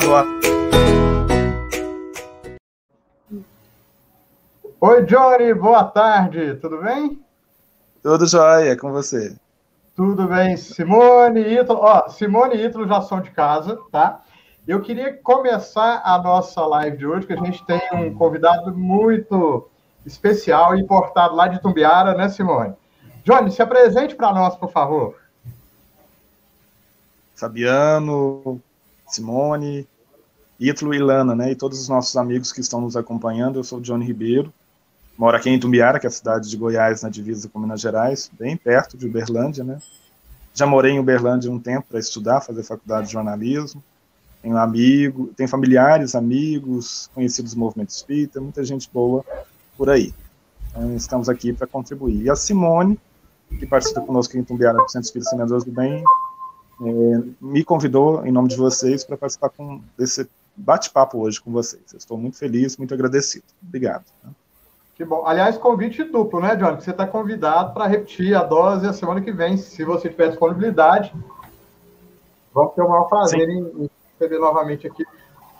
Boa. Oi, Johnny, boa tarde, tudo bem? Tudo jóia, com você. Tudo bem, Simone e Ítalo. Ó, Simone e Ítalo já são de casa, tá? Eu queria começar a nossa live de hoje, que a gente tem um convidado muito especial, importado lá de Tumbiara, né, Simone? Johnny, se apresente para nós, por favor. Fabiano, Simone, Ítalo e Lana, né? E todos os nossos amigos que estão nos acompanhando. Eu sou o Johnny Ribeiro, moro aqui em Tumbiara, que é a cidade de Goiás, na divisa com Minas Gerais, bem perto de Uberlândia, né? Já morei em Uberlândia um tempo para estudar, fazer faculdade de jornalismo. Tenho amigo, tenho familiares, amigos, conhecidos do movimento espírita, muita gente boa por aí. Então, estamos aqui para contribuir. E a Simone, que participa conosco em Tumbiara do Centro Espírita Semeadores do Bem, é, me convidou, em nome de vocês, para participar com, desse bate-papo hoje com vocês. Eu estou muito feliz, muito agradecido. Obrigado. Né? Que bom. Aliás, convite duplo, né, John? Você está convidado para repetir a dose a semana que vem, se você tiver disponibilidade. Vamos ter o maior prazer em, em receber novamente aqui.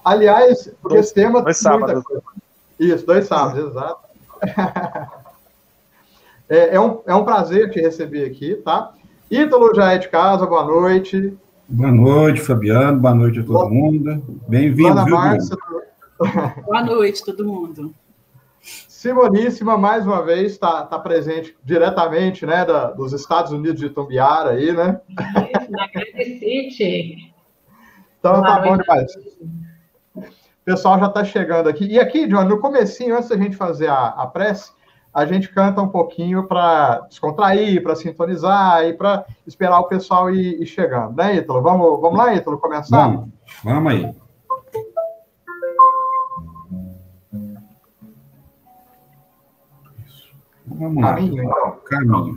Aliás, porque esse tema. Dois sábados. Isso, dois sábados, exato. é, é, um, é um prazer te receber aqui, tá? Ítalo já é de casa, boa noite. Boa noite, Fabiano, boa noite a todo boa. mundo. Bem-vindo, viu, Márcia, Boa noite, todo mundo. Simoníssima, mais uma vez, está tá presente diretamente né, da, dos Estados Unidos de Tumbiara aí, né? Agradecer, Então tá bom demais. O pessoal já está chegando aqui. E aqui, John, no comecinho, antes da gente fazer a, a prece, a gente canta um pouquinho para descontrair, para sintonizar e para esperar o pessoal ir, ir, chegando, né, Ítalo? Vamos, vamos lá, Ítalo, começar? Vamos, vamos aí. Vamos lá. Caminho, então. Caminho.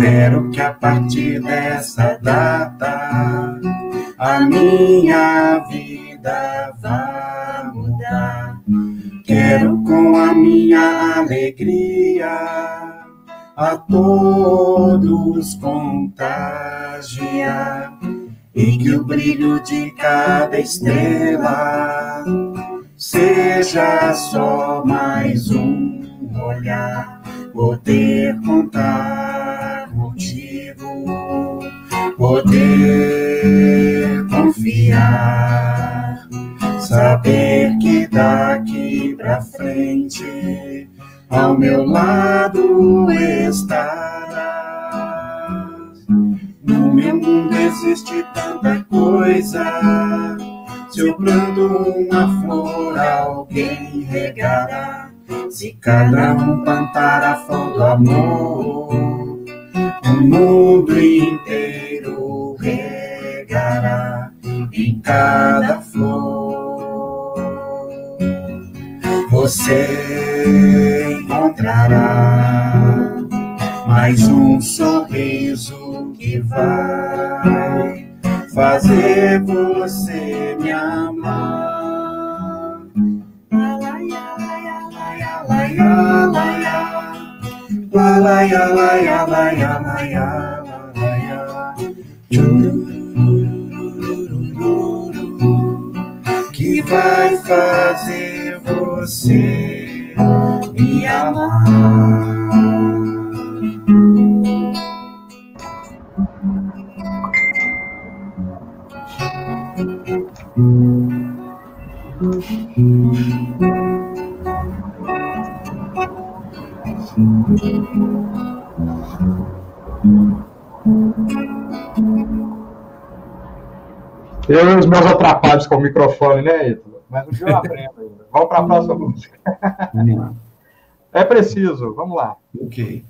Espero que a partir dessa data a minha vida vá mudar. Quero com a minha alegria a todos contagiar e que o brilho de cada estrela seja só mais um olhar, poder contar contigo, poder confiar, saber que daqui pra frente ao meu lado estará no meu mundo existe tanta coisa. Se eu planto uma flor, alguém regará. Se cada um plantar a flor do amor, o mundo inteiro regará em cada flor. Você encontrará mais um sorriso que vai fazer você me amar. Laia, laia, laia, laia, laia, laia, laia, laia, que vai fazer você me amar. Eu e os meus atrapalhos com o microfone, né, Ítalo? Mas um dia eu aprendo ainda. Vamos para a próxima música. É preciso, vamos lá. Ok.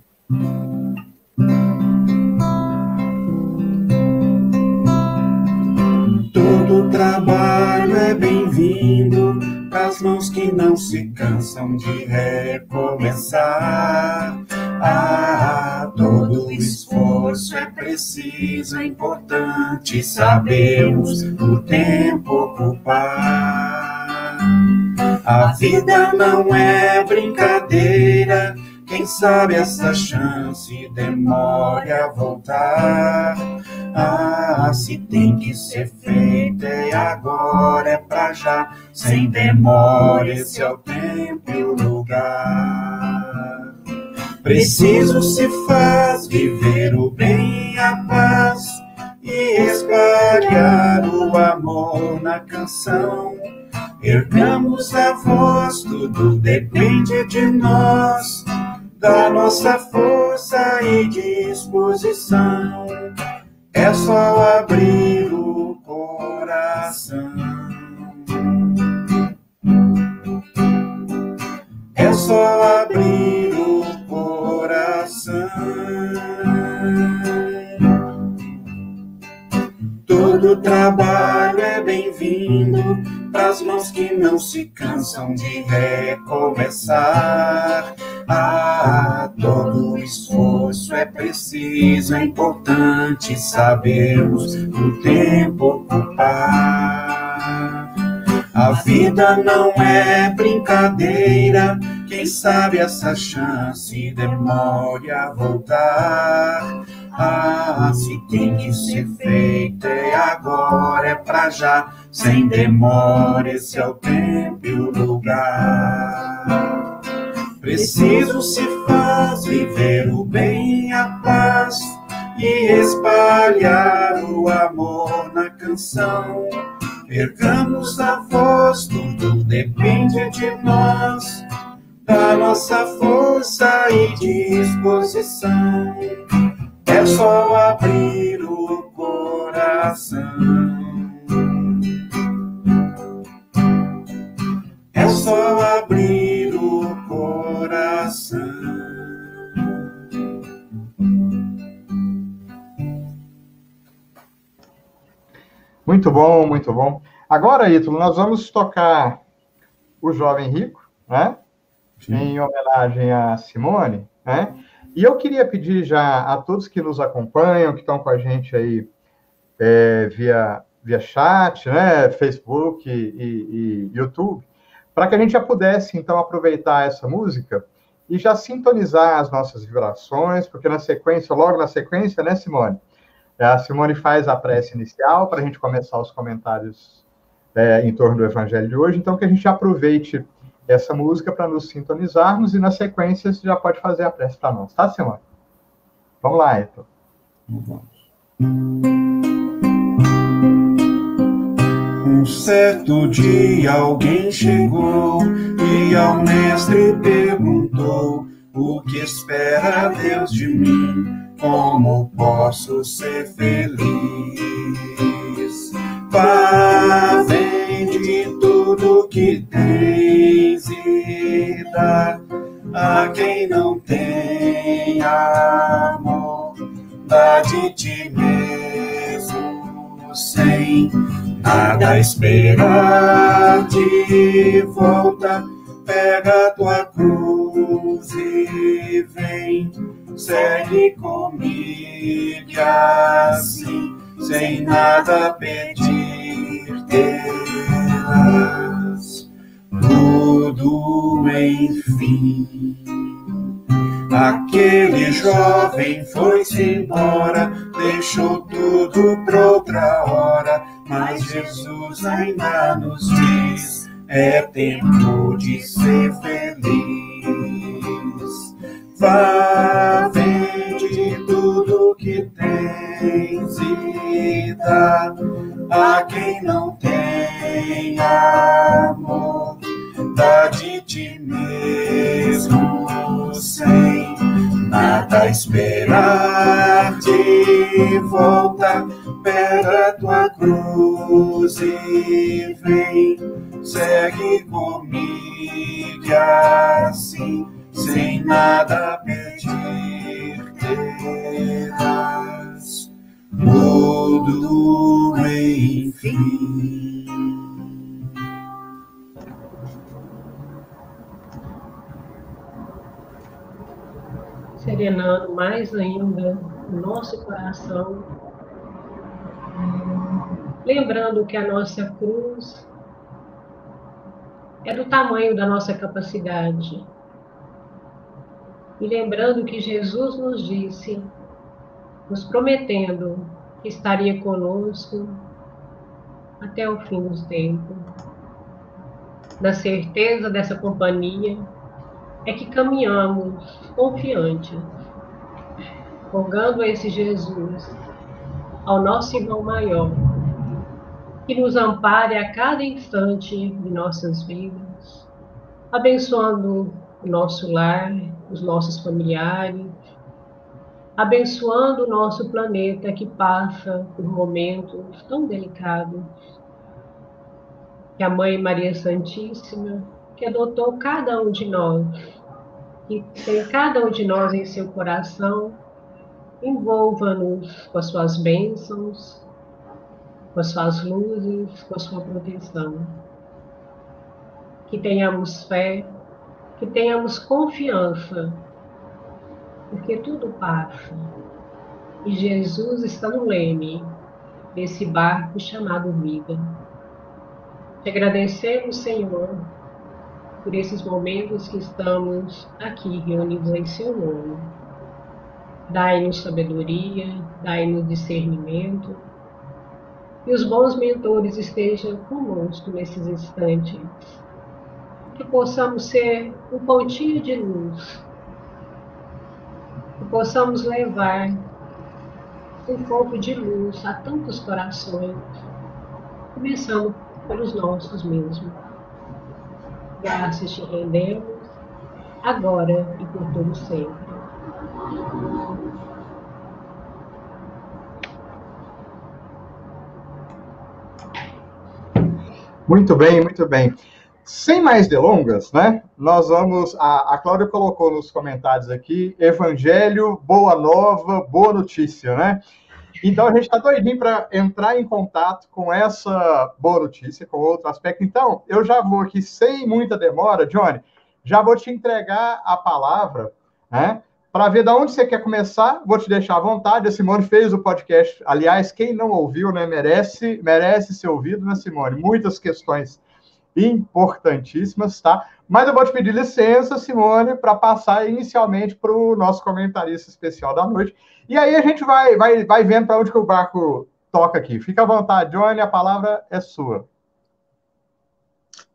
Todo trabalho é bem-vindo para as mãos que não se cansam de recomeçar. Ah, todo esforço é preciso, é importante sabemos o tempo ocupar. A vida não é brincadeira quem sabe essa chance demore a voltar. Ah, se tem que ser feita e agora é pra já, sem demora, esse é o tempo e o lugar. Preciso se faz viver o bem a paz e espalhar o amor na canção. Ergamos a voz, tudo depende de nós da nossa força e disposição. É só abrir o coração. É só abrir. Todo trabalho é bem-vindo para as mãos que não se cansam de recomeçar. Ah, todo esforço é preciso, é importante sabermos o tempo ocupar. A vida não é brincadeira, quem sabe essa chance demore a voltar. Ah, se tem que ser feita é agora, é pra já, sem demora, esse é o tempo e o lugar. Preciso se faz viver o bem a paz e espalhar o amor na canção. Ergamos a voz, tudo depende de nós, nossa força e disposição. É só abrir o coração. É só abrir o coração. Muito bom, muito bom. Agora, Ítalo, nós vamos tocar o Jovem Rico, né? Sim. Em homenagem a Simone, né? E eu queria pedir já a todos que nos acompanham, que estão com a gente aí é, via, via chat, né, Facebook e, e YouTube, para que a gente já pudesse, então, aproveitar essa música e já sintonizar as nossas vibrações, porque na sequência, logo na sequência, né, Simone? A Simone faz a prece inicial para a gente começar os comentários é, em torno do Evangelho de hoje, então que a gente aproveite essa música para nos sintonizarmos e na sequência você já pode fazer a prece para nós, tá, Simone? Vamos lá, Eto. Vamos. Um certo dia alguém chegou e ao mestre perguntou: O que espera Deus de mim? Como posso ser feliz? Segue comigo assim, sem nada pedir, terás tudo enfim. Aquele jovem foi-se embora, deixou tudo para outra hora, mas Jesus ainda nos diz: é tempo de ser feliz. Vá, a quem não tem amor. Dá de ti mesmo sem nada esperar de volta. Pega tua cruz e vem, segue comigo assim, sem nada pedir, serenando mais ainda o nosso coração, lembrando que a nossa cruz é do tamanho da nossa capacidade. E lembrando que Jesus nos disse, nos prometendo que estaria conosco até o fim dos tempos. Na certeza dessa companhia, é que caminhamos confiantes, rogando a esse Jesus, ao nosso irmão maior, que nos ampare a cada instante de nossas vidas, abençoando o nosso lar, os nossos familiares, abençoando o nosso planeta que passa por momentos tão delicados. Que a Mãe Maria Santíssima, que adotou cada um de nós, que tem cada um de nós em seu coração, envolva-nos com as suas bênçãos, com as suas luzes, com a sua proteção. Que tenhamos fé, que tenhamos confiança, porque tudo passa. E Jesus está no leme desse barco chamado vida. Te agradecemos, Senhor, por esses momentos que estamos aqui reunidos em Seu nome. Dai-nos sabedoria, dai-nos discernimento e os bons mentores estejam conosco nesses instantes. Que possamos ser um pontinho de luz, que possamos levar um pouco de luz a tantos corações, começando pelos nossos mesmos. Graças te rendemos, agora e por todo sempre. Muito bem, muito bem. Sem mais delongas, né? Nós vamos. A, a Cláudia colocou nos comentários aqui: Evangelho, boa nova, boa notícia, né? Então a gente está doidinho para entrar em contato com essa boa notícia, com outro aspecto. Então, eu já vou aqui, sem muita demora, Johnny, já vou te entregar a palavra, né? Para ver de onde você quer começar, vou te deixar à vontade. A Simone fez o podcast. Aliás, quem não ouviu, né, merece, merece ser ouvido, né, Simone? Muitas questões importantíssimas, tá? Mas eu vou te pedir licença, Simone, para passar inicialmente para o nosso comentarista especial da noite. E aí a gente vai, vai, vai vendo para onde que o barco toca aqui. Fica à vontade, Johnny, a palavra é sua.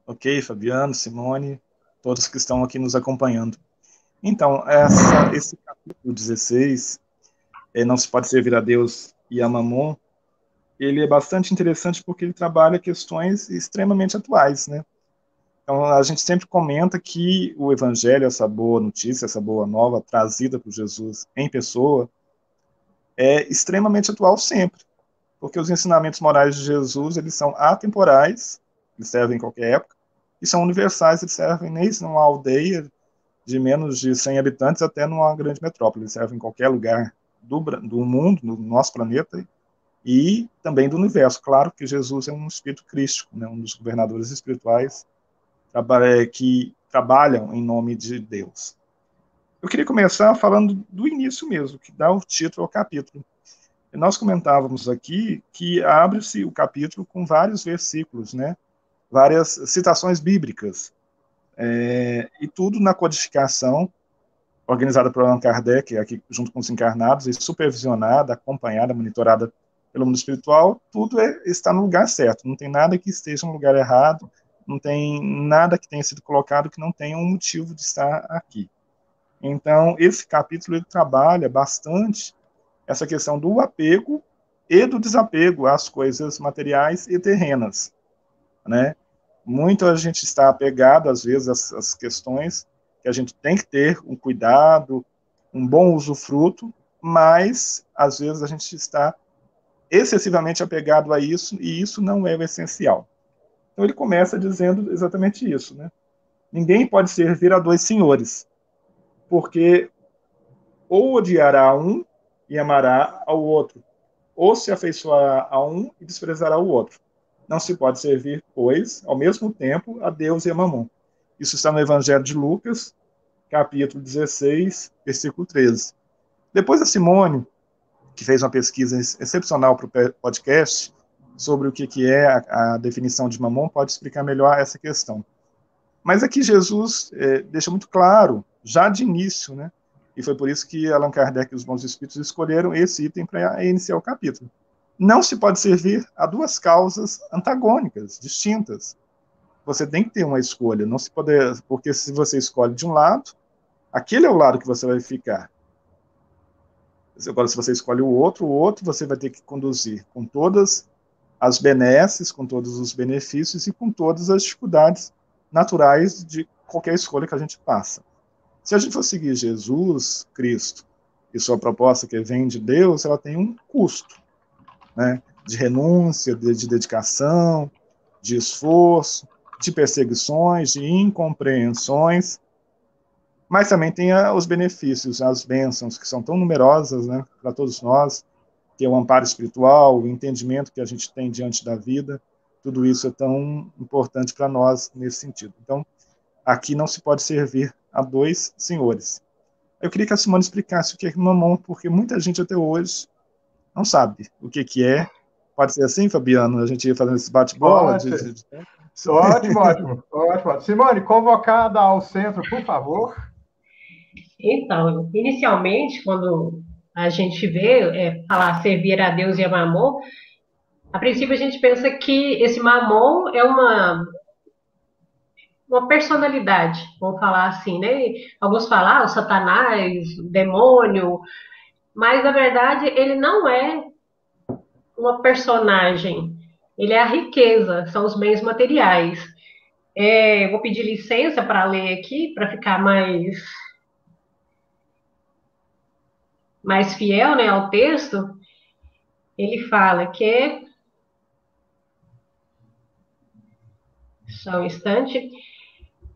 Ok, Fabiano, Simone, todos que estão aqui nos acompanhando. Então, essa, esse capítulo 16, é, Não se pode servir a Deus e a Mamon, ele é bastante interessante porque ele trabalha questões extremamente atuais, né? Então, a gente sempre comenta que o Evangelho, essa boa notícia, essa boa nova trazida por Jesus em pessoa, é extremamente atual sempre, porque os ensinamentos morais de Jesus, eles são atemporais, eles servem em qualquer época, e são universais, eles servem nem numa aldeia de menos de 100 habitantes até numa grande metrópole. Ele serve em qualquer lugar do, do mundo, no nosso planeta, e também do universo. Claro que Jesus é um espírito crístico, né, um dos governadores espirituais que trabalham em nome de Deus. Eu queria começar falando do início mesmo, que dá o título ao capítulo. Nós comentávamos aqui que abre-se o capítulo com vários versículos, né? várias citações bíblicas. É, e tudo na codificação, organizada por Allan Kardec, aqui junto com os encarnados, e supervisionada, acompanhada, monitorada pelo mundo espiritual, tudo é, está no lugar certo, não tem nada que esteja no lugar errado, não tem nada que tenha sido colocado que não tenha um motivo de estar aqui. Então, esse capítulo ele trabalha bastante essa questão do apego e do desapego às coisas materiais e terrenas, né? muito a gente está apegado, às vezes, às, às questões que a gente tem que ter um cuidado, um bom usufruto, mas, às vezes, a gente está excessivamente apegado a isso, e isso não é o essencial. Então, ele começa dizendo exatamente isso, né? Ninguém pode servir a dois senhores, porque ou odiará um e amará ao outro, ou se afeiçoará a um e desprezará o outro. Não se pode servir, pois, ao mesmo tempo, a Deus e a Mamon. Isso está no Evangelho de Lucas, capítulo 16, versículo 13. Depois a Simone, que fez uma pesquisa excepcional para o podcast sobre o que, que é a, a, definição de mamon, pode explicar melhor essa questão. Mas aqui Jesus é, deixa muito claro, já de início, né? E foi por isso que Allan Kardec e os bons espíritos escolheram esse item para iniciar o capítulo. Não se pode servir a duas causas antagônicas, distintas. Você tem que ter uma escolha, não se pode, porque se você escolhe de um lado, aquele é o lado que você vai ficar. Agora, se você escolhe o outro, o outro você vai ter que conduzir com todas as benesses, com todos os benefícios e com todas as dificuldades naturais de qualquer escolha que a gente passa. Se a gente for seguir Jesus, Cristo, e sua proposta que vem de Deus, ela tem um custo, né? De renúncia, de, de dedicação, de esforço, de perseguições, de incompreensões, mas também tem os benefícios, as bênçãos, que são tão numerosas, né, para todos nós, que é o amparo espiritual, o entendimento que a gente tem diante da vida, tudo isso é tão importante para nós nesse sentido. Então, aqui não se pode servir a dois senhores. Eu queria que a Simone explicasse o que é mamon, porque muita gente até hoje não sabe o que, que é. Pode ser assim, Fabiano? A gente ia fazendo esse bate-bola? De... Ótimo, ótimo, ótimo. Simone, convocada ao centro, por favor. Então, inicialmente, quando a gente vê é, falar servir a Deus e a mamon, a princípio a gente pensa que esse mamon é uma uma personalidade, vamos falar assim, né? Alguns falam, ah, o satanás, o demônio, mas na verdade ele não é uma personagem, ele é a riqueza, são os bens materiais. É, vou pedir licença para ler aqui, para ficar mais mais fiel né, ao texto. Ele fala que só um instante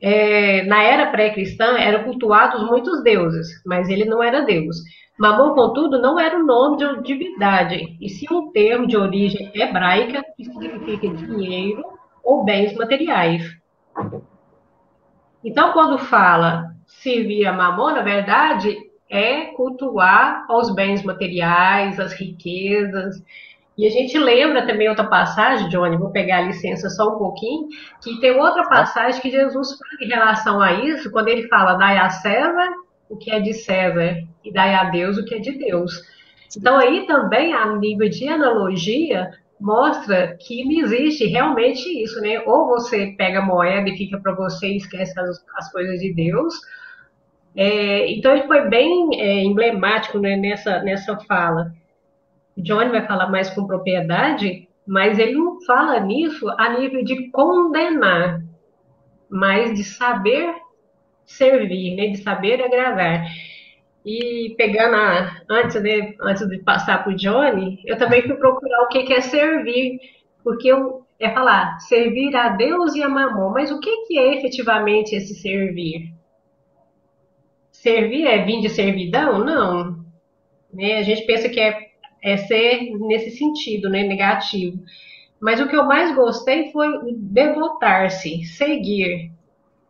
é, na era pré-cristã eram cultuados muitos deuses, mas ele não era Deus. Mamon, contudo, não era o nome de divindade, e sim um termo de origem hebraica que significa dinheiro ou bens materiais. Então, quando fala servir a Mamon, na verdade, é cultuar os bens materiais, as riquezas, e a gente lembra também outra passagem, Johnny, vou pegar a licença só um pouquinho, que tem outra passagem que Jesus fala em relação a isso, quando ele fala, dai a César o que é de César e dai a Deus o que é de Deus. Então aí também, a nível de analogia, mostra que não existe realmente isso, né? Ou você pega a moeda e fica para você e esquece as, as coisas de Deus, é, então ele foi bem é, emblemático né, nessa, nessa fala. Johnny vai falar mais com propriedade, mas ele não fala nisso a nível de condenar, mas de saber servir, né, de saber agradar. E pegando a, antes, de, antes de passar para o Johnny, eu também fui procurar o que, que é servir, porque eu, é falar servir a Deus e a mamão, mas o que, que é efetivamente esse servir? Servir é vir de servidão? Não. Né? A gente pensa que é é ser nesse sentido, né, negativo. Mas o que eu mais gostei foi devotar-se, seguir.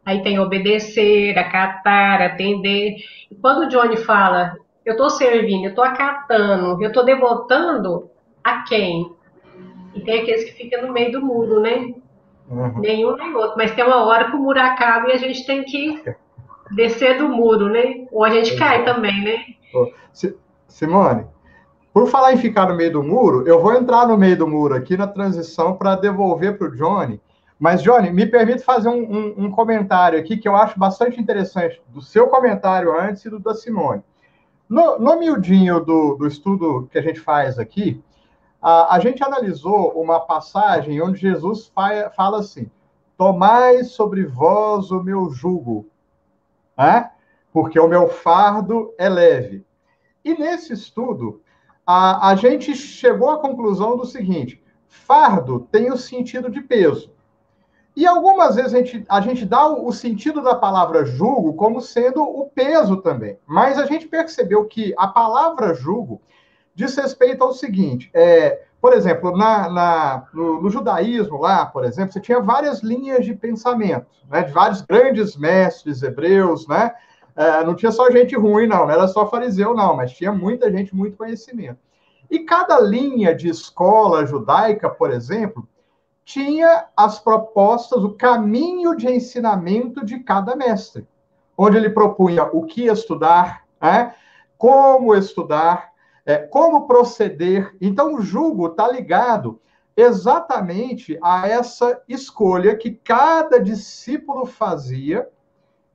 Aí tem obedecer, acatar, atender. E quando o Johnny fala, eu estou servindo, eu estou acatando, eu estou devotando a quem? E tem aqueles que ficam no meio do muro, né? Uhum. Nenhum nem outro. Mas tem uma hora que o muro acaba e a gente tem que descer do muro, né? Ou a gente cai também, né? Simone, por falar em ficar no meio do muro, eu vou entrar no meio do muro aqui na transição para devolver para o Johnny. Mas, Johnny, me permite fazer um, um, um, comentário aqui que eu acho bastante interessante do seu comentário antes e do da Simone. No, no miudinho do, do estudo que a gente faz aqui, a, a gente analisou uma passagem onde Jesus fa, fala assim: Tomai sobre vós o meu jugo, né? porque o meu fardo é leve. E nesse estudo, a, a gente chegou à conclusão do seguinte: fardo tem o sentido de peso. E algumas vezes a gente, a gente dá o, o, sentido da palavra julgo como sendo o peso também. Mas a gente percebeu que a palavra julgo diz respeito ao seguinte: é, por exemplo, na, na no, no, judaísmo lá, por exemplo, você tinha várias linhas de pensamento, né, de vários grandes mestres hebreus, né? é, não tinha só gente ruim, não, não era só fariseu, não, mas tinha muita gente, muito conhecimento. E cada linha de escola judaica, por exemplo, tinha as propostas, o caminho de ensinamento de cada mestre, onde ele propunha o que estudar, né? como estudar, é, como proceder. Então, o julgo está ligado exatamente a essa escolha que cada discípulo fazia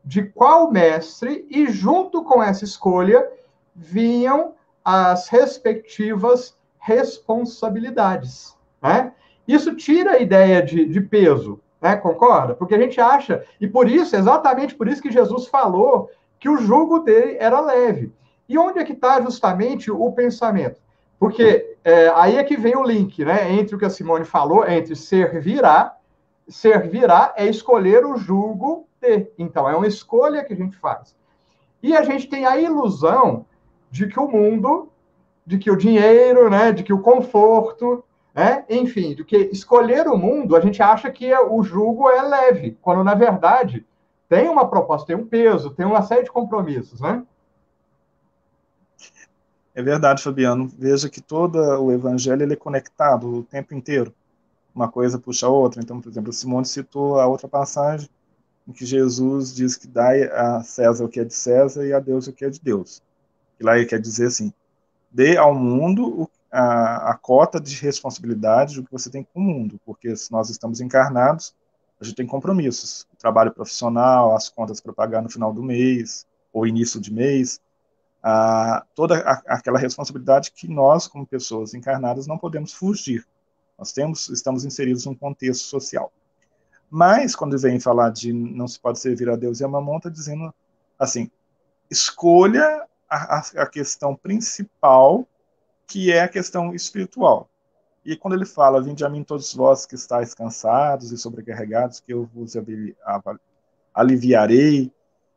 de qual mestre, e junto com essa escolha vinham as respectivas responsabilidades. Né? Isso tira a ideia de, de peso, né? concorda? Porque a gente acha, e por isso, exatamente por isso que Jesus falou que o jugo dele era leve. E onde é que está justamente o pensamento? Porque é, aí é que vem o link, né? Entre o que a Simone falou, entre servirá, servirá é escolher o jugo de. Então, é uma escolha que a gente faz. E a gente tem a ilusão de que o mundo, de que o dinheiro, né, de que o conforto, né, enfim, de que escolher o mundo, a gente acha que o jugo é leve, quando na verdade tem uma proposta, tem um peso, tem uma série de compromissos, né? É verdade, Fabiano. Veja que todo o evangelho ele é conectado o tempo inteiro. Uma coisa puxa a outra. Então, por exemplo, Simone citou a outra passagem em que Jesus diz que dá a César o que é de César e a Deus o que é de Deus. E lá ele quer dizer assim: dê ao mundo a, a cota de responsabilidade do que você tem com o mundo, porque se nós estamos encarnados, a gente tem compromissos, o trabalho profissional, as contas para pagar no final do mês ou início de mês, a, toda a, aquela responsabilidade que nós, como pessoas encarnadas, não podemos fugir. Nós temos, estamos inseridos num contexto social. Mas, quando vem falar de não se pode servir a Deus e a mamão, está dizendo assim, escolha a, a questão principal, que é a questão espiritual. E quando ele fala, vinde a mim todos vós que estáis cansados e sobrecarregados, que eu vos aliviarei,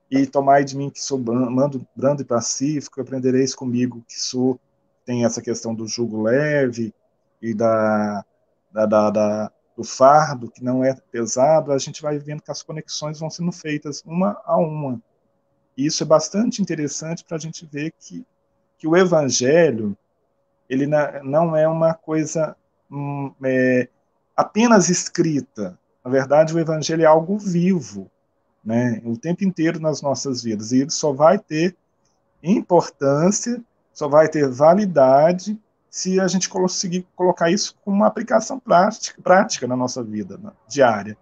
e tomai de mim que sou mando brando e pacífico, aprendereis comigo que sou, tem essa questão do jugo leve e da, da, da, da do fardo, que não é pesado, a gente vai vendo que as conexões vão sendo feitas uma a uma. E isso é bastante interessante para a gente ver que, que o evangelho ele não é uma coisa hum, é, apenas escrita. Na verdade, o evangelho é algo vivo, né? o tempo inteiro nas nossas vidas. E ele só vai ter importância, só vai ter validade se a gente conseguir colocar isso como uma aplicação prática, prática na nossa vida diária,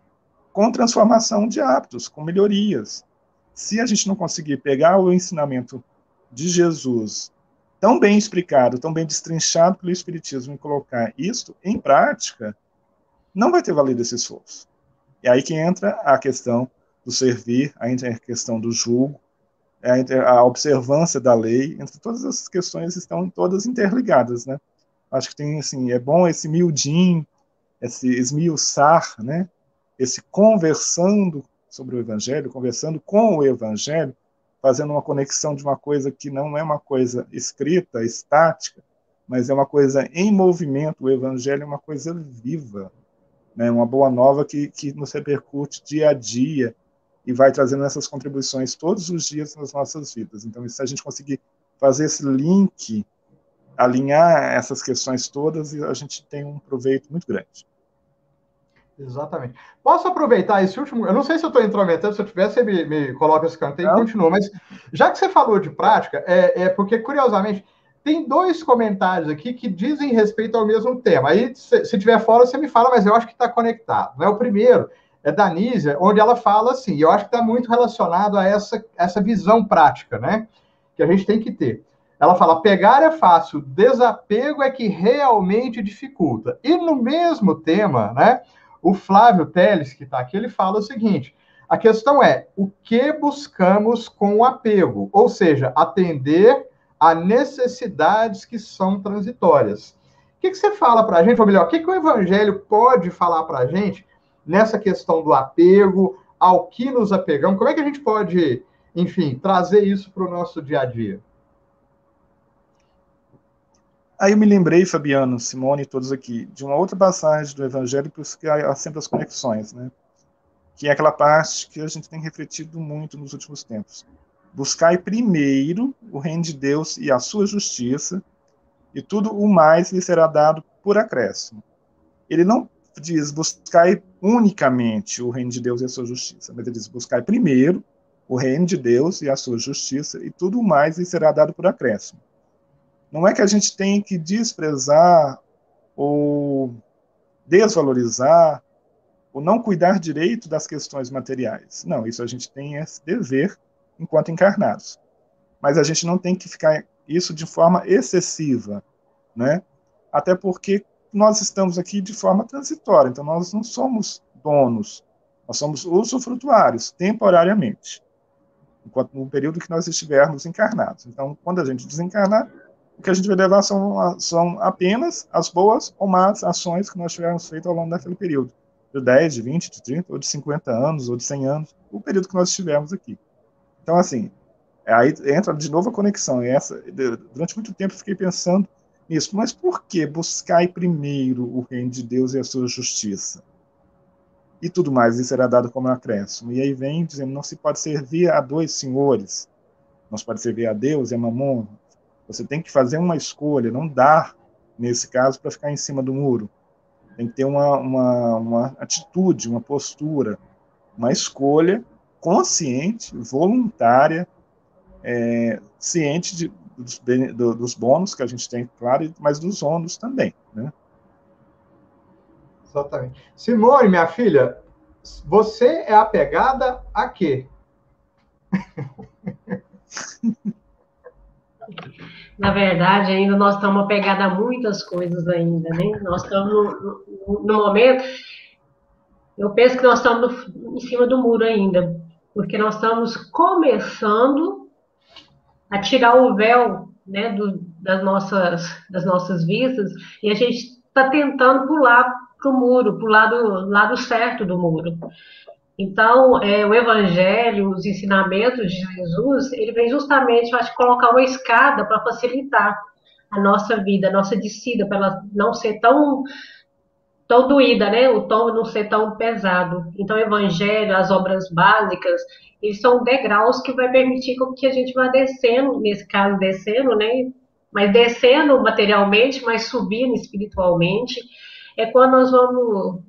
com transformação de hábitos, com melhorias se a gente não conseguir pegar o ensinamento de Jesus tão bem explicado, tão bem destrinchado pelo Espiritismo e colocar isso em prática, não vai ter valido esse esforço. É aí que entra a questão do servir, entra a questão do julgo, a observância da lei, entre todas essas questões estão todas interligadas, né? Acho que tem, assim, é bom esse miudinho, esse esmiuçar, né? Esse conversando sobre o Evangelho, conversando com o Evangelho, fazendo uma conexão de uma coisa que não é uma coisa escrita, estática, mas é uma coisa em movimento. O Evangelho é uma coisa viva, né? uma boa nova que, que nos repercute dia a dia e vai trazendo essas contribuições todos os dias nas nossas vidas. Então, se a gente conseguir fazer esse link, alinhar essas questões todas, a gente tem um proveito muito grande. Exatamente. Posso aproveitar esse último. Eu não sei se eu estou intrometendo, se eu tiver, você me, me coloca esse canto e continua. Mas já que você falou de prática, é, é, porque, curiosamente, tem dois comentários aqui que dizem respeito ao mesmo tema. Aí, se, se tiver fora, você me fala, mas eu acho que está conectado. Né? O primeiro é da Nízia, onde ela fala assim, e eu acho que está muito relacionado a essa, essa visão prática, né? Que a gente tem que ter. Ela fala: pegar é fácil, desapego é que realmente dificulta. E no mesmo tema, né? O Flávio Teles, que está aqui, ele fala o seguinte: a questão é o que buscamos com o apego, ou seja, atender a necessidades que são transitórias. O que, que você fala para a gente, Fabílio? O que, que o Evangelho pode falar para a gente nessa questão do apego, ao que nos apegamos? Como é que a gente pode, enfim, trazer isso para o nosso dia a dia? Aí eu me lembrei, Fabiano, Simone e todos aqui, de uma outra passagem do Evangelho, por isso que há sempre as conexões, né? Que é aquela parte que a gente tem refletido muito nos últimos tempos. Buscai primeiro o reino de Deus e a sua justiça, e tudo o mais lhe será dado por acréscimo. Ele não diz buscai unicamente o reino de Deus e a sua justiça, mas ele diz buscai primeiro o reino de Deus e a sua justiça, e tudo mais lhe será dado por acréscimo. Não é que a gente tem que desprezar ou desvalorizar ou não cuidar direito das questões materiais. Não, isso a gente tem esse dever enquanto encarnados. Mas a gente não tem que ficar isso de forma excessiva, né? Até porque nós estamos aqui de forma transitória, então nós não somos donos, nós somos usufrutuários, temporariamente, enquanto no período que nós estivermos encarnados. Então, quando a gente desencarnar, o que a gente vai levar são, são apenas as boas ou más ações que nós tivermos feito ao longo daquele período, de 10, de 20, de 30, ou de 50 anos, ou de 100 anos, o período que nós estivermos aqui. Então, assim, aí entra de novo a conexão. E essa, durante muito tempo fiquei pensando nisso. Mas por que buscai primeiro o reino de Deus e a sua justiça? E tudo mais lhe será dado como acréscimo. E aí vem dizendo, não se pode servir a dois senhores. Não se pode servir a Deus e a Mamon. Você tem que fazer uma escolha, não dar, nesse caso, para ficar em cima do muro. Tem que ter uma, uma, uma atitude, uma postura, uma escolha consciente, voluntária, é, ciente de, dos, dos bônus que a gente tem, claro, mas dos ônus também, né? Exatamente. Simone, minha filha, você é apegada a quê? Na verdade, ainda nós estamos apegados a muitas coisas ainda, né? Nós estamos no, no, no momento, eu penso que nós estamos no, em cima do muro ainda, porque nós estamos começando a tirar o véu né, do, das, nossas, das nossas vistas e a gente está tentando pular para o muro, para o lado, lado certo do muro. Então, é, o Evangelho, os ensinamentos de Jesus, ele vem justamente, eu acho, colocar uma escada para facilitar a nossa vida, a nossa descida, para ela não ser tão tão doída, né? O tom não ser tão pesado. Então, o evangelho, as obras básicas, eles são degraus que vai permitir que a gente vá descendo, nesse caso descendo, né? Mas descendo materialmente, mas subindo espiritualmente. É quando nós vamos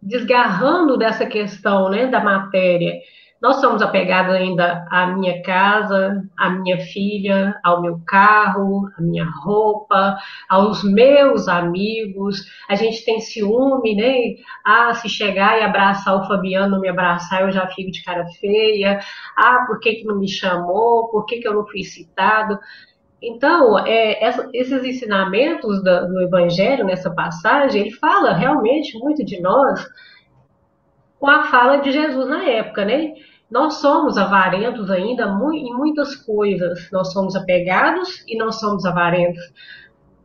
desgarrando dessa questão, né, da matéria nós somos apegados ainda à minha casa, à minha filha, ao meu carro, à minha roupa, aos meus amigos. A gente tem ciúme, né? Ah, se chegar e abraçar o Fabiano, me abraçar, eu já fico de cara feia. Ah, por que, que não me chamou? Por que, que eu não fui citado? Então, é, esses ensinamentos do, do Evangelho, nessa passagem, ele fala realmente muito de nós com a fala de Jesus na época, né? Nós somos avarentos ainda em muitas coisas. Nós somos apegados e nós somos avarentos.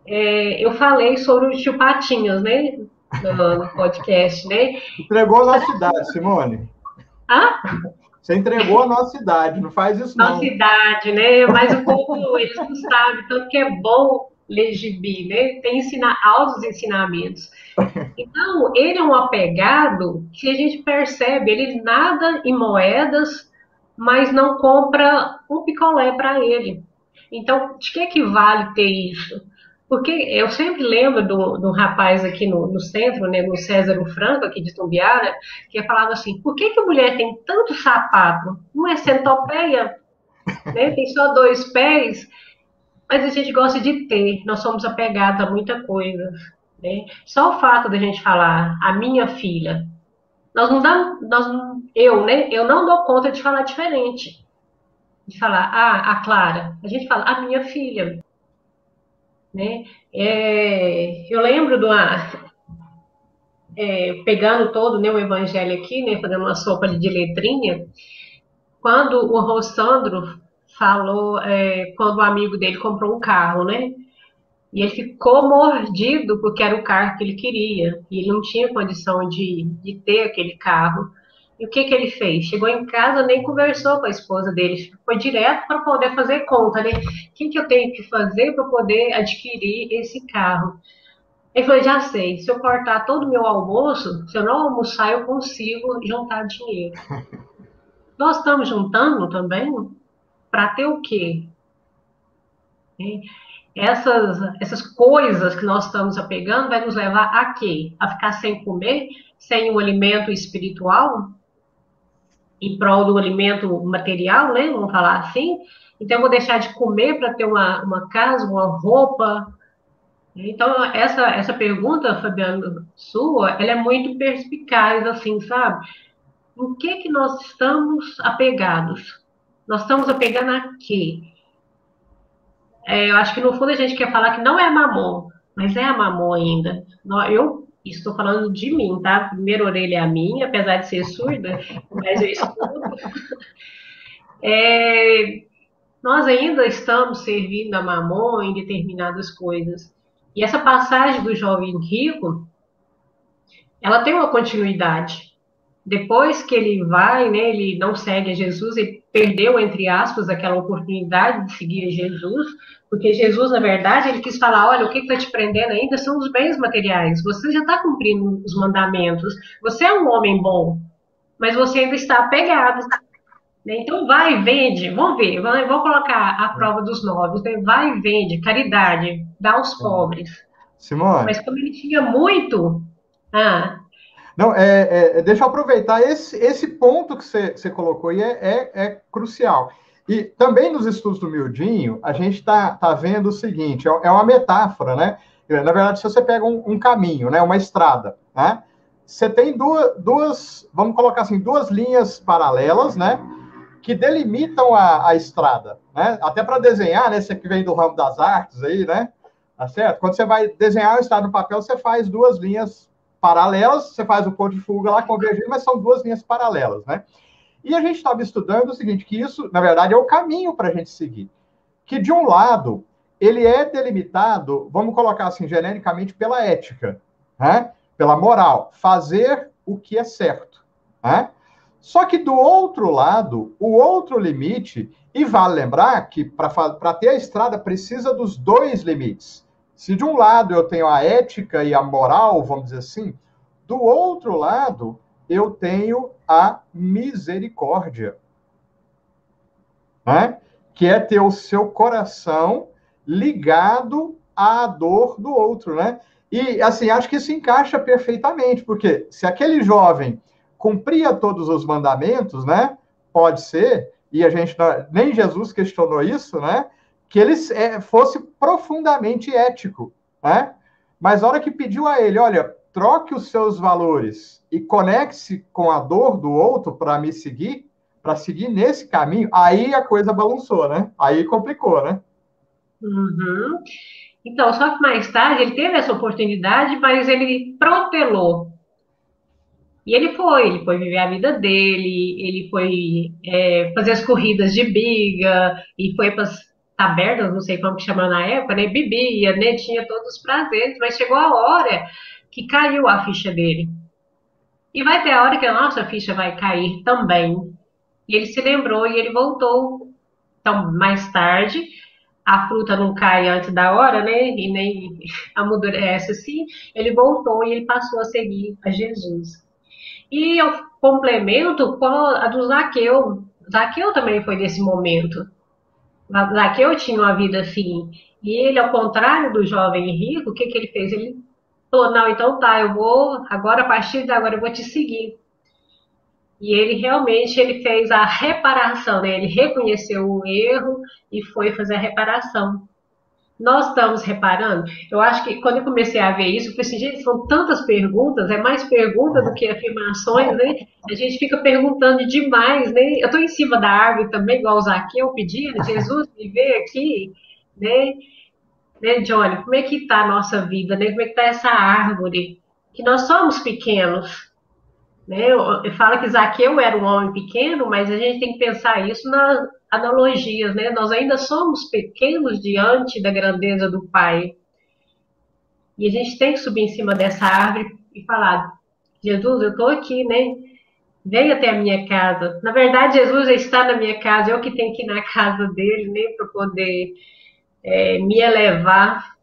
É, eu falei sobre os tio Patinhas, né? No, no, podcast, né? Entregou a nossa idade, Simone. Ah? Você entregou a nossa idade, não faz isso não. Nossa idade, né? Mas o povo, eles não sabem, tanto que é bom legibir, né? Tem ensinar altos ensinamentos. Então, ele é um apegado que a gente percebe, ele nada em moedas, mas não compra um picolé para ele. Então, de que, que vale ter isso? Porque eu sempre lembro de um rapaz aqui no, no, centro, né, no César Franco, aqui de Tumbiara, que falava assim, por que, que a mulher tem tanto sapato? Não é centopeia, né, tem só dois pés, mas a gente gosta de ter, nós somos apegados a muita coisa. Né? Só o fato da gente falar a minha filha, nós não damos, nós eu, né? Eu não dou conta de falar diferente. De falar, ah, a Clara. A gente fala, a minha filha. Né? É, eu lembro uma, é, pegando todo né, o evangelho aqui, né, fazendo uma sopa de letrinha, quando o Rossandro falou, é, quando o amigo dele comprou um carro, né? E ele ficou mordido porque era o carro que ele queria. E ele não tinha condição de, de ter aquele carro. E o que, que ele fez? Chegou em casa, nem conversou com a esposa dele, foi direto para poder fazer conta, né? O que, que eu tenho que fazer para poder adquirir esse carro? Ele falou: já sei, se eu cortar todo o meu almoço, se eu não almoçar, eu consigo juntar dinheiro. nós estamos juntando também para ter o quê? Essas, essas coisas que nós estamos apegando vai nos levar a quê? A ficar sem comer, sem um alimento espiritual, em prol do alimento material, né? Vamos falar assim. Então, eu vou deixar de comer para ter uma, uma casa, uma roupa. Então, essa, essa pergunta, Fabiano, sua, ela é muito perspicaz, assim, sabe? Em que que nós estamos apegados? Nós estamos apegando a quê? É, eu acho que no fundo a gente quer falar que não é mamon, mas é a mamon ainda. Eu estou falando de mim, tá? Primeira orelha é a minha, apesar de ser surda, mas eu escuto. É, nós ainda estamos servindo a mamon em determinadas coisas. E essa passagem do jovem rico, ela tem uma continuidade. Depois que ele vai, né, ele não segue a Jesus, ele perdeu, entre aspas, aquela oportunidade de seguir Jesus, porque Jesus, na verdade, ele quis falar: olha, o que está te prendendo ainda são os bens materiais. Você já está cumprindo os mandamentos. Você é um homem bom, mas você ainda está apegado. Né? Então, vai e vende. Vamos ver, vou colocar a prova dos nove. Né? Vai e vende, caridade, dá aos pobres. Simone. Mas como ele tinha muito. Ah, não, é, é, deixa eu aproveitar esse, esse ponto que você, você colocou e é, é, é crucial. E também nos estudos do Mildinho, a gente está tá vendo o seguinte: é, é uma metáfora, né? Na verdade, se você pega um, um caminho, né, uma estrada, né, você tem duas, duas, vamos colocar assim, duas linhas paralelas, né, que delimitam a, a estrada, né? Até para desenhar, né? Você que vem do ramo das artes aí, né? Tá certo? Quando você vai desenhar uma estrada no papel, você faz duas linhas paralelas, você faz o ponto de fuga lá convergindo, mas são duas linhas paralelas, né? E a gente estava estudando o seguinte, que isso, na verdade, é o caminho para a gente seguir. Que, de um lado, ele é delimitado, vamos colocar assim, genericamente, pela ética, né? pela moral, fazer o que é certo. Né? Só que, do outro lado, o outro limite, e vale lembrar que para ter a estrada precisa dos dois limites. Se de um lado eu tenho a ética e a moral, vamos dizer assim, do outro lado eu tenho a misericórdia. Né? Que é ter o seu coração ligado à dor do outro, né? E, assim, acho que isso encaixa perfeitamente, porque se aquele jovem cumpria todos os mandamentos, né? Pode ser, e a gente, nem Jesus questionou isso, né? Que ele é, fosse profundamente ético, né? Mas a hora que pediu a ele, olha, troque os seus valores e conecte-se com a dor do outro para me seguir, para seguir nesse caminho, aí a coisa balançou, né? Aí complicou, né? Uhum. Então, só que mais tarde ele teve essa oportunidade, mas ele protelou. E ele foi, ele foi viver a vida dele, ele foi é, fazer as corridas de biga, e foi para as tabernas, não sei como que chama na época, né? Bebia, né? Tinha todos os prazeres, mas chegou a hora que caiu a ficha dele. E vai ter a hora que a nossa ficha vai cair também. E ele se lembrou e ele voltou. Então, mais tarde, a fruta não cai antes da hora, né? E nem amadurece assim. Ele voltou e ele passou a seguir a Jesus. E eu complemento com a do Zaqueu. Zaqueu também foi nesse momento. Zaqueu tinha uma vida assim. E ele, ao contrário do jovem rico, o que, que ele fez? Ele falou, não, então tá, eu vou, agora, a partir de agora, eu vou te seguir. E ele realmente ele fez a reparação, né? ele reconheceu o erro e foi fazer a reparação. Nós estamos reparando? Eu acho que quando eu comecei a ver isso, eu falei assim, gente, são tantas perguntas, é mais pergunta do que afirmações, né? A gente fica perguntando demais, né? Eu estou em cima da árvore também, igual o Zaqueu pedia, Jesus, me vê aqui, né? né, Johnny? Como é que está a nossa vida, né? Como é que está essa árvore? Que nós somos pequenos. Né? Falo que Zaqueu era um homem pequeno, mas a gente tem que pensar isso nas analogias, né? Nós ainda somos pequenos diante da grandeza do Pai. E a gente tem que subir em cima dessa árvore e falar: Jesus, eu estou aqui, né? Vem até a minha casa. Na verdade, Jesus já está na minha casa, eu que tenho que ir na casa dele, né? Para poder é, me elevar.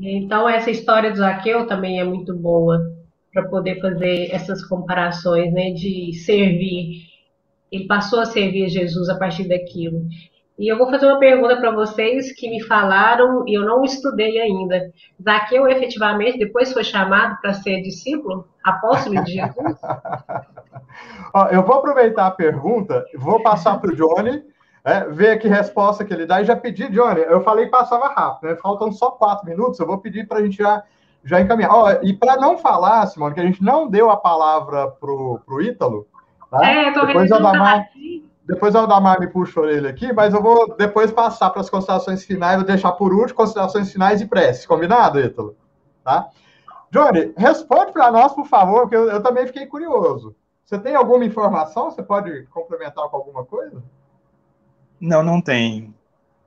Então, essa história do Zaqueu também é muito boa para poder fazer essas comparações, né, de servir Ele passou a servir Jesus a partir daquilo. E eu vou fazer uma pergunta para vocês que me falaram e eu não estudei ainda. Zaqueu efetivamente depois foi chamado para ser discípulo, apóstolo de Jesus? eu vou aproveitar a pergunta, vou passar para o Johnny, é, ver que resposta que ele dá e já pedir, Johnny. Eu falei passava rápido, né? faltam só quatro minutos, eu vou pedir para a gente já, já encaminhar. Oh, e para não falar, Simone, que a gente não deu a palavra para o Ítalo, tá? É, eu tô depois a Damar, depois a Damar me puxa a orelha aqui, mas eu vou depois passar para as considerações finais, vou deixar por último considerações finais e prece. Combinado, Ítalo? Tá? Johnny, responde para nós, por favor, porque eu, eu também fiquei curioso. Você tem alguma informação? Você pode complementar com alguma coisa? Não, não tem.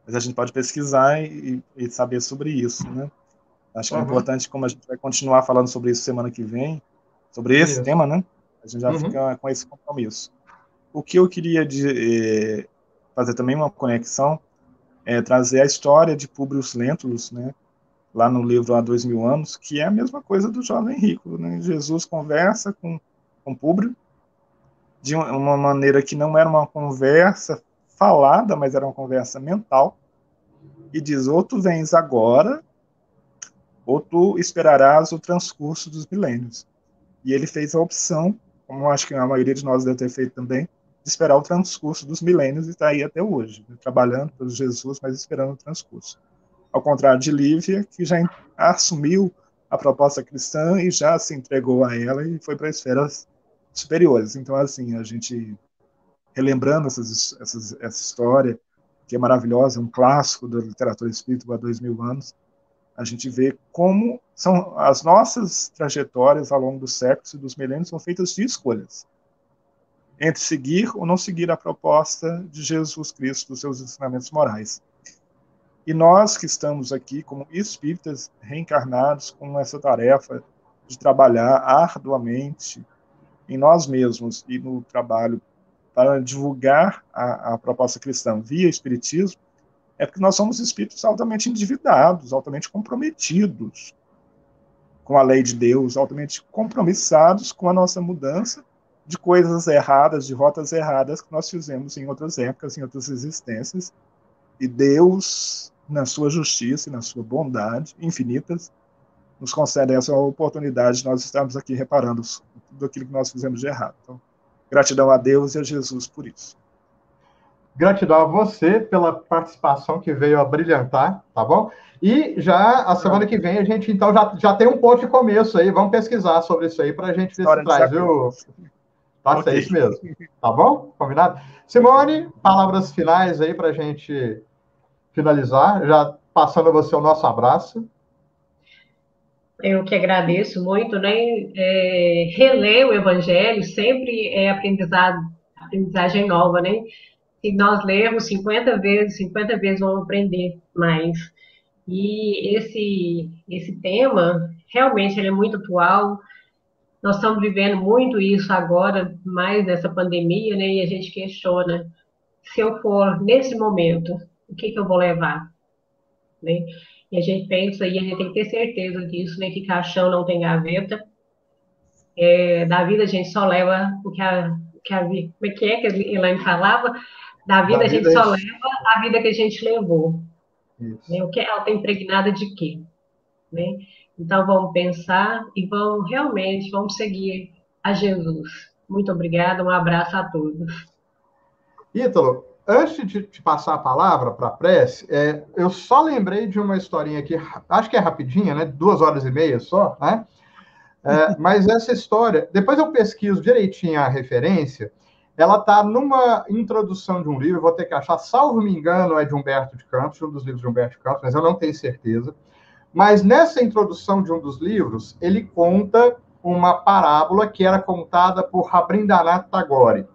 Mas a gente pode pesquisar e, e saber sobre isso, né? Acho que uhum. é importante, como a gente vai continuar falando sobre isso semana que vem, sobre esse isso. tema, né? A gente já uhum. fica com esse compromisso. O que eu queria de, eh, fazer também uma conexão é trazer a história de Publio Lentulus, né? Lá no livro Há Dois Mil Anos, que é a mesma coisa do jovem rico, né? Jesus conversa com, com Publio de uma maneira que não era uma conversa falada, mas era uma conversa mental, e diz: ou tu vens agora, ou tu esperarás o transcurso dos milênios. E ele fez a opção, como acho que a maioria de nós deve ter feito também, de esperar o transcurso dos milênios e está aí até hoje, né, trabalhando pelo Jesus, mas esperando o transcurso. Ao contrário de Lívia, que já assumiu a proposta cristã e já se entregou a ela e foi para esferas superiores. Então, assim, a gente relembrando essas, essas, essa história, que é maravilhosa, um clássico da literatura espírita há dois mil anos, a gente vê como são as nossas trajetórias ao longo dos séculos e dos milênios são feitas de escolhas entre seguir ou não seguir a proposta de Jesus Cristo, dos seus ensinamentos morais. E nós que estamos aqui como espíritas reencarnados com essa tarefa de trabalhar arduamente em nós mesmos e no trabalho para divulgar a, a proposta cristã via Espiritismo, é porque nós somos espíritos altamente endividados, altamente comprometidos com a lei de Deus, altamente compromissados com a nossa mudança de coisas erradas, de rotas erradas que nós fizemos em outras épocas, em outras existências. E Deus, na sua justiça e na sua bondade infinitas, nos concede essa oportunidade de nós estarmos aqui reparando tudo aquilo que nós fizemos de errado. Então, Gratidão a Deus e a Jesus por isso. Gratidão a você pela participação que veio a brilhantar, tá bom? E já a semana que vem a gente então já, já tem um ponto de começo aí, vamos pesquisar sobre isso aí para a gente ver se traz, viu? Tá, okay. é isso mesmo. Tá bom? Combinado? Simone, palavras finais aí para a gente finalizar, já passando a você o nosso abraço. Eu que agradeço muito, né? É, reler o Evangelho sempre é aprendizado, aprendizagem nova, né? Se nós lermos 50 vezes, 50 vezes vamos aprender mais. E esse, esse tema, realmente, ele é muito atual. Nós estamos vivendo muito isso agora, mais nessa pandemia, né? E a gente questiona, se eu for nesse momento, o que, que eu vou levar? Né? E a gente pensa, e a gente tem que ter certeza disso, né? Que caixão não tem gaveta. É, da vida a gente só leva o que a, que a como é que é que a Elaine falava? Da vida da a gente vida só é... leva a vida que a gente levou. Né? O que ela tem impregnada de quê? Né? Então vamos pensar e vamos realmente vamos seguir a Jesus. Muito obrigada, um abraço a todos. Ítalo, antes de te passar a palavra para a prece, é, eu só lembrei de uma historinha aqui, acho que é rapidinha, né? Duas horas e meia só, né? É, mas essa história, depois eu pesquiso direitinho a referência, ela está numa introdução de um livro, vou ter que achar, salvo me engano, é de Humberto de Campos, um dos livros de Humberto de Campos, mas eu não tenho certeza. Mas nessa introdução de um dos livros, ele conta uma parábola que era contada por Rabindranath Tagore.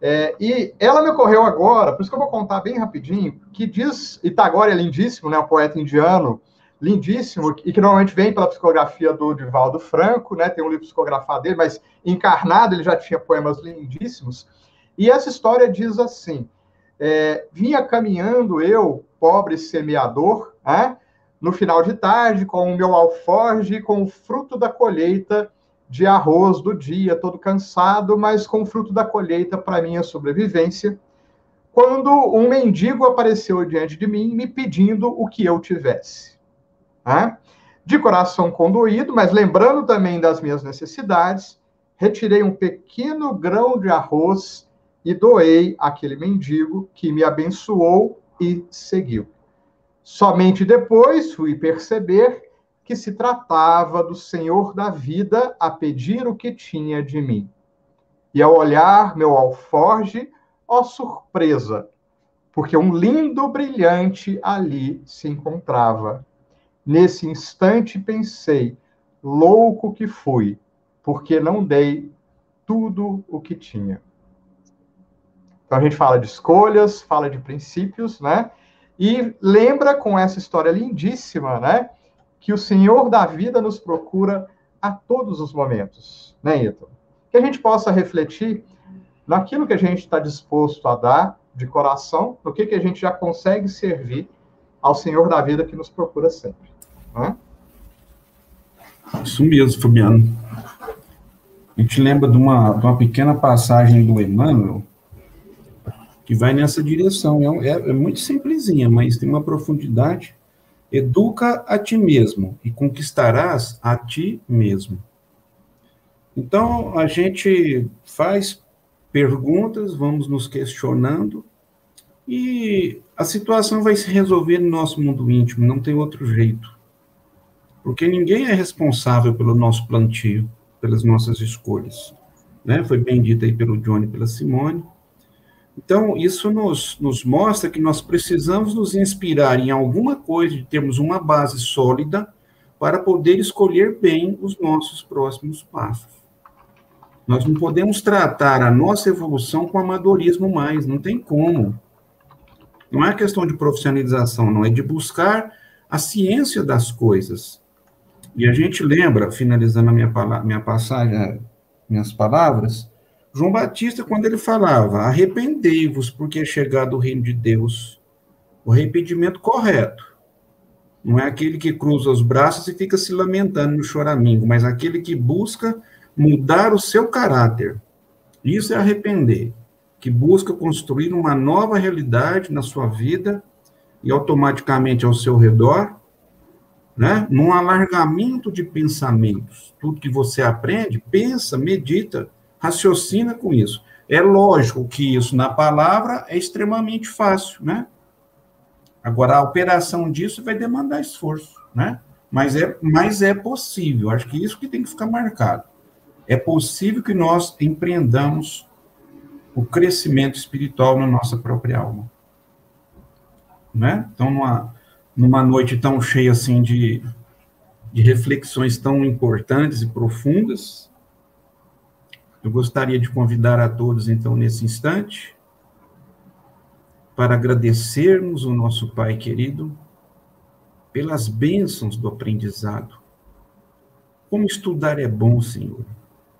É, e ela me ocorreu agora, por isso que eu vou contar bem rapidinho, que diz, e Tagore é lindíssimo, né, um poeta indiano, lindíssimo, e que normalmente vem pela psicografia do Divaldo Franco, né, tem um livro psicografado dele, mas encarnado ele já tinha poemas lindíssimos, e essa história diz assim, é, vinha caminhando eu, pobre semeador, né, no final de tarde, com o meu alforge, com o fruto da colheita, de arroz do dia, todo cansado, mas com o fruto da colheita para minha sobrevivência, quando um mendigo apareceu diante de mim, me pedindo o que eu tivesse. Né? De coração condoído, mas lembrando também das minhas necessidades, retirei um pequeno grão de arroz e doei àquele mendigo que me abençoou e seguiu. Somente depois fui perceber que se tratava do Senhor da vida a pedir o que tinha de mim. E ao olhar meu alforge, ó surpresa, porque um lindo brilhante ali se encontrava. Nesse instante pensei, louco que fui, porque não dei tudo o que tinha. Então a gente fala de escolhas, fala de princípios, né? E lembra com essa história lindíssima, né? que o Senhor da vida nos procura a todos os momentos, né, Ito? Que a gente possa refletir naquilo que a gente está disposto a dar de coração, no que, que a gente já consegue servir ao Senhor da vida que nos procura sempre. Né? Isso mesmo, Fabiano. A gente lembra de uma, de uma pequena passagem do Emmanuel que vai nessa direção. É, é, é muito simplesinha, mas tem uma profundidade Educa a ti mesmo e conquistarás a ti mesmo. Então, a gente faz perguntas, vamos nos questionando, e a situação vai se resolver no nosso mundo íntimo, não tem outro jeito. Porque ninguém é responsável pelo nosso plantio, pelas nossas escolhas. Né? Foi bem dito aí pelo Johnny pela Simone. Então, isso nos, nos mostra que nós precisamos nos inspirar em alguma coisa, de termos uma base sólida para poder escolher bem os nossos próximos passos. Nós não podemos tratar a nossa evolução com amadorismo mais, não tem como. Não é questão de profissionalização, não, é de buscar a ciência das coisas. E a gente lembra, finalizando a minha, minha passagem, minhas palavras, João Batista, quando ele falava, arrependei-vos, porque é chegado o reino de Deus, o arrependimento correto. Não é aquele que cruza os braços e fica se lamentando no choramingo, mas aquele que busca mudar o seu caráter. Isso é arrepender, que busca construir uma nova realidade na sua vida e automaticamente ao seu redor, né? Num alargamento de pensamentos. Tudo que você aprende, pensa, medita, raciocina com isso. É lógico que isso na palavra é extremamente fácil, né? Agora, a operação disso vai demandar esforço, né? Mas é, mas é possível, acho que isso que tem que ficar marcado. É possível que nós empreendamos o crescimento espiritual na nossa própria alma. Né? Então, numa, numa noite tão cheia assim de, de reflexões tão importantes e profundas, eu gostaria de convidar a todos, então, nesse instante, para agradecermos o nosso Pai querido pelas bênçãos do aprendizado. Como estudar é bom, Senhor,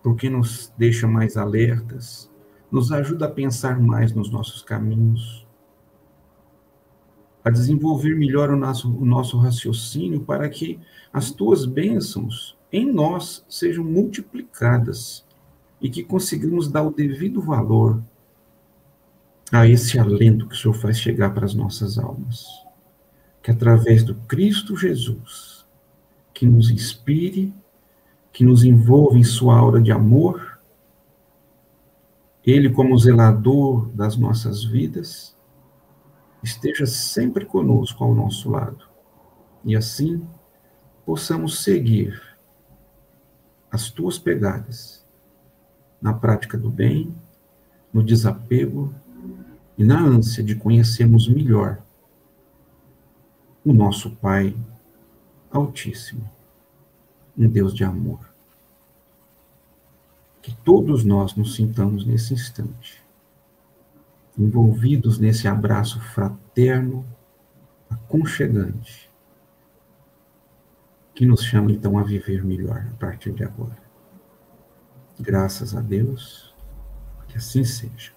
porque nos deixa mais alertas, nos ajuda a pensar mais nos nossos caminhos, a desenvolver melhor o nosso, o nosso raciocínio para que as tuas bênçãos em nós sejam multiplicadas e que conseguimos dar o devido valor a esse alento que o Senhor faz chegar para as nossas almas. Que através do Cristo Jesus, que nos inspire, que nos envolva em sua aura de amor, Ele, como zelador das nossas vidas, esteja sempre conosco ao nosso lado. E assim possamos seguir as tuas pegadas na prática do bem, no desapego e na ânsia de conhecermos melhor o nosso Pai Altíssimo, um Deus de amor. Que todos nós nos sintamos nesse instante, envolvidos nesse abraço fraterno, aconchegante, que nos chama então a viver melhor a partir de agora. Graças a Deus, que assim seja.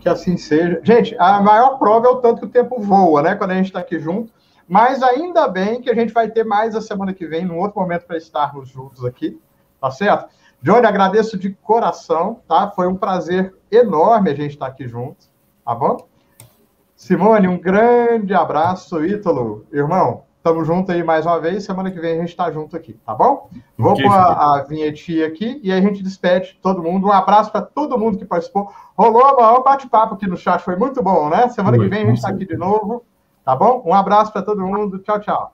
Que assim seja. Gente, a maior prova é o tanto que o tempo voa, né? Quando a gente está aqui junto. Mas ainda bem que a gente vai ter mais a semana que vem, num outro momento, para estarmos juntos aqui, tá certo? Johnny, agradeço de coração, tá? Foi um prazer enorme a gente estar aqui junto, tá bom? Simone, um grande abraço, Ítalo. Irmão, Tamo junto aí mais uma vez. Semana que vem a gente tá junto aqui, tá bom? Vou pôr a, a vinhetinha aqui e aí a gente despede todo mundo. Um abraço para todo mundo que participou. Rolou a maior bate-papo aqui no chat, foi muito bom, né? Semana que vem a gente tá aqui de novo, tá bom? Um abraço para todo mundo. Tchau, tchau.